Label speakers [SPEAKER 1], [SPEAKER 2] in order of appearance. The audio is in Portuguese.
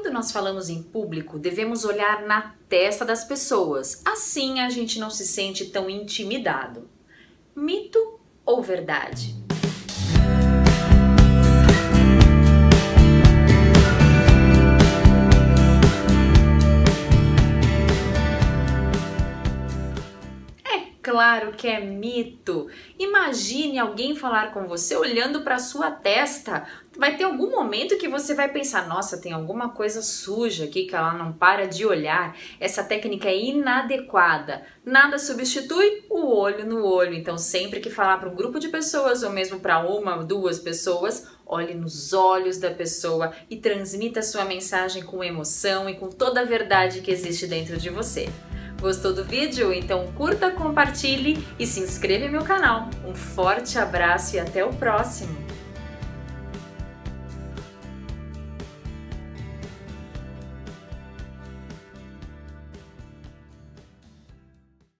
[SPEAKER 1] Quando nós falamos em público, devemos olhar na testa das pessoas, assim a gente não se sente tão intimidado. Mito ou verdade? Claro que é mito. Imagine alguém falar com você olhando para sua testa. Vai ter algum momento que você vai pensar: nossa, tem alguma coisa suja aqui que ela não para de olhar. Essa técnica é inadequada. Nada substitui o olho no olho. Então, sempre que falar para um grupo de pessoas ou mesmo para uma ou duas pessoas, olhe nos olhos da pessoa e transmita sua mensagem com emoção e com toda a verdade que existe dentro de você. Gostou do vídeo? Então curta, compartilhe e se inscreva no meu canal. Um forte abraço e até o próximo!